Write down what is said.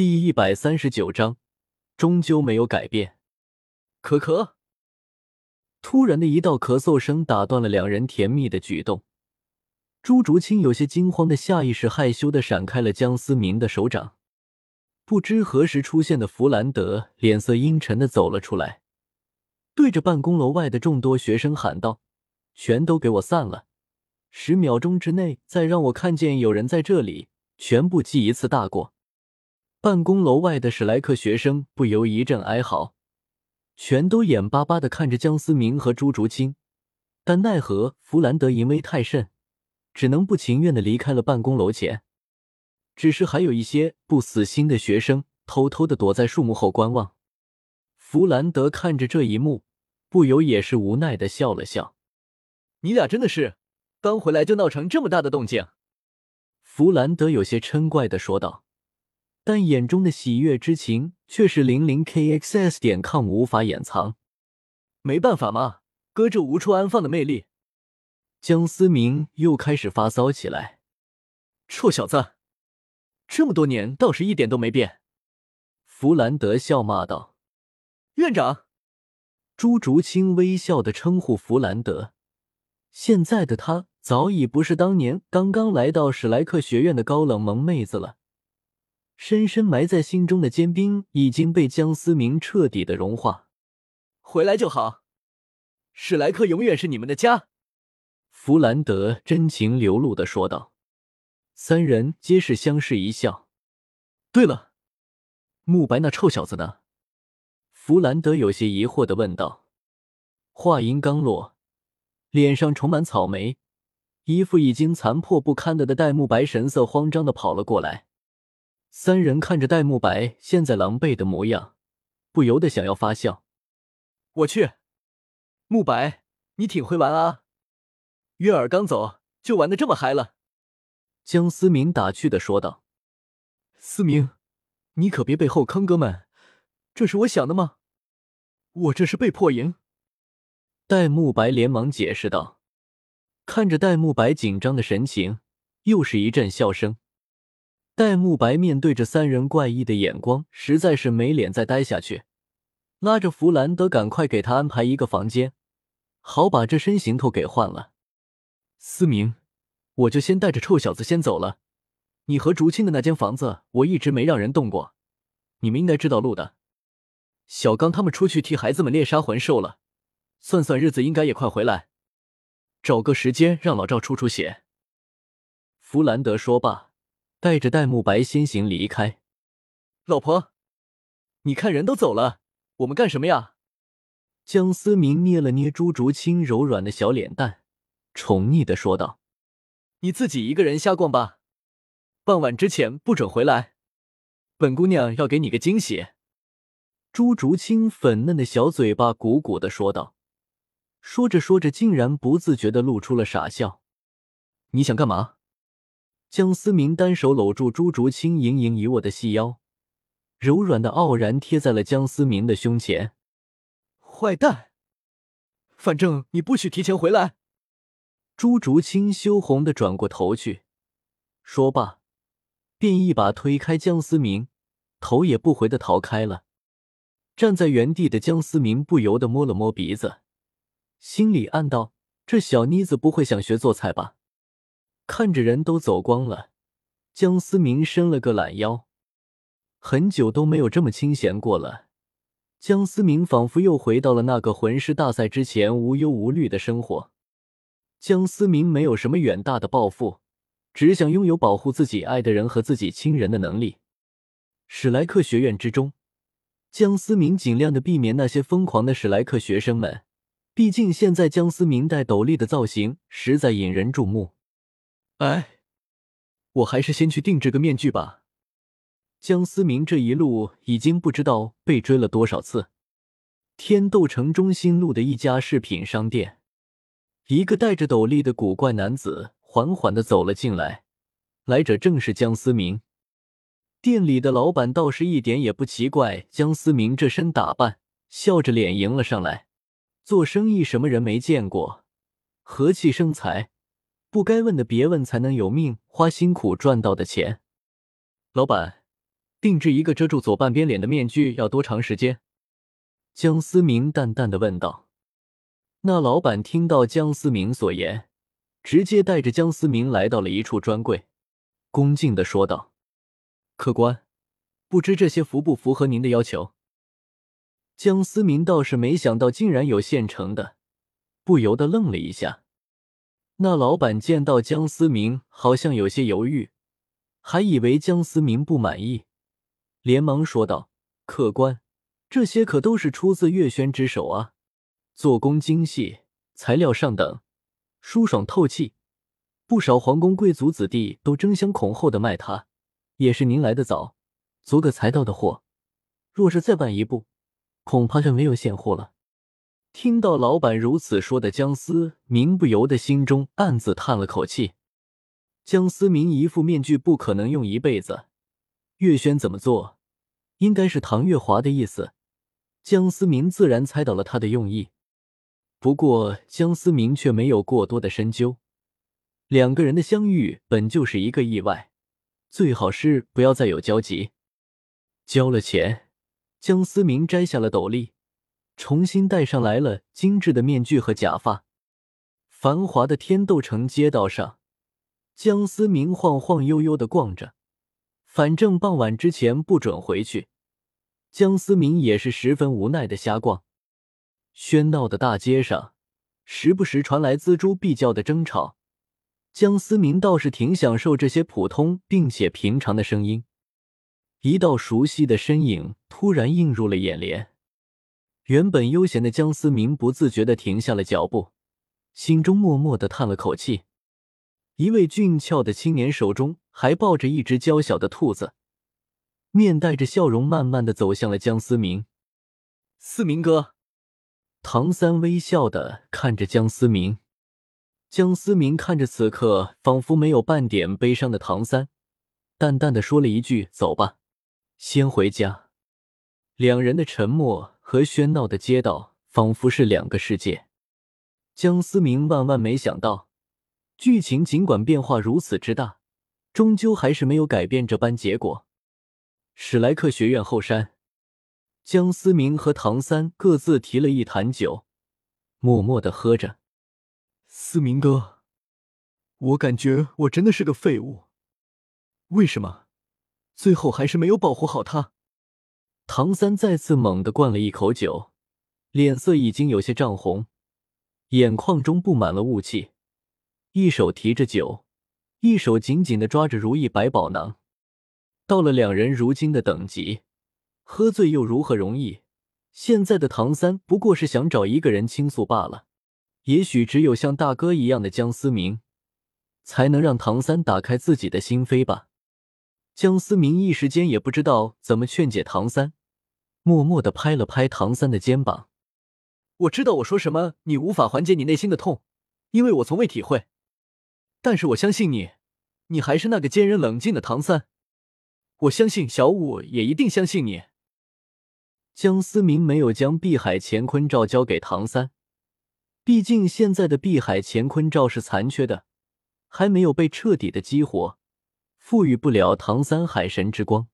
第一百三十九章，终究没有改变。咳咳。突然的一道咳嗽声打断了两人甜蜜的举动。朱竹清有些惊慌的下意识害羞的闪开了江思明的手掌。不知何时出现的弗兰德脸色阴沉的走了出来，对着办公楼外的众多学生喊道：“全都给我散了！十秒钟之内再让我看见有人在这里，全部记一次大过。”办公楼外的史莱克学生不由一阵哀嚎，全都眼巴巴的看着江思明和朱竹清，但奈何弗兰德淫威太甚。只能不情愿的离开了办公楼前，只是还有一些不死心的学生偷偷的躲在树木后观望。弗兰德看着这一幕，不由也是无奈的笑了笑：“你俩真的是刚回来就闹成这么大的动静。”弗兰德有些嗔怪的说道，但眼中的喜悦之情却是零零 kxs 点 com 无法掩藏。没办法嘛，搁这无处安放的魅力。江思明又开始发骚起来，臭小子，这么多年倒是一点都没变。弗兰德笑骂道：“院长。”朱竹清微笑的称呼弗兰德。现在的他早已不是当年刚刚来到史莱克学院的高冷萌妹子了，深深埋在心中的坚冰已经被江思明彻底的融化。回来就好，史莱克永远是你们的家。弗兰德真情流露的说道，三人皆是相视一笑。对了，慕白那臭小子呢？弗兰德有些疑惑的问道。话音刚落，脸上充满草莓，衣服已经残破不堪的的戴沐白神色慌张的跑了过来。三人看着戴沐白现在狼狈的模样，不由得想要发笑。我去，沐白，你挺会玩啊！月儿刚走就玩的这么嗨了，江思明打趣的说道：“思明，你可别背后坑哥们，这是我想的吗？我这是被迫赢。”戴沐白连忙解释道。看着戴沐白紧张的神情，又是一阵笑声。戴沐白面对着三人怪异的眼光，实在是没脸再待下去，拉着弗兰德赶快给他安排一个房间，好把这身行头给换了。思明，我就先带着臭小子先走了。你和竹青的那间房子，我一直没让人动过，你们应该知道路的。小刚他们出去替孩子们猎杀魂兽了，算算日子应该也快回来。找个时间让老赵出出血。弗兰德说罢，带着戴沐白先行离开。老婆，你看人都走了，我们干什么呀？江思明捏了捏朱竹清柔软的小脸蛋。宠溺的说道：“你自己一个人瞎逛吧，傍晚之前不准回来。本姑娘要给你个惊喜。”朱竹清粉嫩的小嘴巴鼓鼓的说道，说着说着，竟然不自觉的露出了傻笑。“你想干嘛？”江思明单手搂住朱竹清盈盈一握的细腰，柔软的傲然贴在了江思明的胸前。“坏蛋，反正你不许提前回来。”朱竹清羞红的转过头去，说罢，便一把推开江思明，头也不回的逃开了。站在原地的江思明不由得摸了摸鼻子，心里暗道：这小妮子不会想学做菜吧？看着人都走光了，江思明伸了个懒腰，很久都没有这么清闲过了。江思明仿佛又回到了那个魂师大赛之前无忧无虑的生活。江思明没有什么远大的抱负，只想拥有保护自己爱的人和自己亲人的能力。史莱克学院之中，江思明尽量的避免那些疯狂的史莱克学生们，毕竟现在江思明戴斗笠的造型实在引人注目。哎，我还是先去定制个面具吧。江思明这一路已经不知道被追了多少次。天斗城中心路的一家饰品商店。一个戴着斗笠的古怪男子缓缓的走了进来，来者正是江思明。店里的老板倒是一点也不奇怪江思明这身打扮，笑着脸迎了上来。做生意什么人没见过？和气生财，不该问的别问，才能有命花辛苦赚到的钱。老板，定制一个遮住左半边脸的面具要多长时间？江思明淡淡的问道。那老板听到江思明所言，直接带着江思明来到了一处专柜，恭敬的说道：“客官，不知这些符不符合您的要求？”江思明倒是没想到，竟然有现成的，不由得愣了一下。那老板见到江思明好像有些犹豫，还以为江思明不满意，连忙说道：“客官，这些可都是出自月轩之手啊，做工精细，材料上等，舒爽透气，不少皇宫贵族子弟都争相恐后的卖它。也是您来的早，昨个才到的货，若是再晚一步。”恐怕就没有现货了。听到老板如此说的，江思明不由得心中暗自叹了口气。江思明一副面具不可能用一辈子，月轩怎么做，应该是唐月华的意思。江思明自然猜到了他的用意，不过江思明却没有过多的深究。两个人的相遇本就是一个意外，最好是不要再有交集。交了钱。江思明摘下了斗笠，重新戴上来了精致的面具和假发。繁华的天斗城街道上，江思明晃晃悠悠的逛着。反正傍晚之前不准回去，江思明也是十分无奈的瞎逛。喧闹的大街上，时不时传来锱铢必较的争吵。江思明倒是挺享受这些普通并且平常的声音。一道熟悉的身影突然映入了眼帘，原本悠闲的江思明不自觉的停下了脚步，心中默默的叹了口气。一位俊俏的青年手中还抱着一只娇小的兔子，面带着笑容，慢慢的走向了江思明。思明哥，唐三微笑的看着江思明，江思明看着此刻仿佛没有半点悲伤的唐三，淡淡的说了一句：“走吧。”先回家。两人的沉默和喧闹的街道仿佛是两个世界。江思明万万没想到，剧情尽管变化如此之大，终究还是没有改变这般结果。史莱克学院后山，江思明和唐三各自提了一坛酒，默默的喝着。思明哥，我感觉我真的是个废物。为什么？最后还是没有保护好他。唐三再次猛地灌了一口酒，脸色已经有些涨红，眼眶中布满了雾气，一手提着酒，一手紧紧的抓着如意百宝囊。到了两人如今的等级，喝醉又如何容易？现在的唐三不过是想找一个人倾诉罢了。也许只有像大哥一样的江思明，才能让唐三打开自己的心扉吧。江思明一时间也不知道怎么劝解唐三，默默的拍了拍唐三的肩膀。我知道我说什么你无法缓解你内心的痛，因为我从未体会。但是我相信你，你还是那个坚韧冷静的唐三。我相信小五也一定相信你。江思明没有将碧海乾坤罩交给唐三，毕竟现在的碧海乾坤罩是残缺的，还没有被彻底的激活。赋予不了唐三海神之光。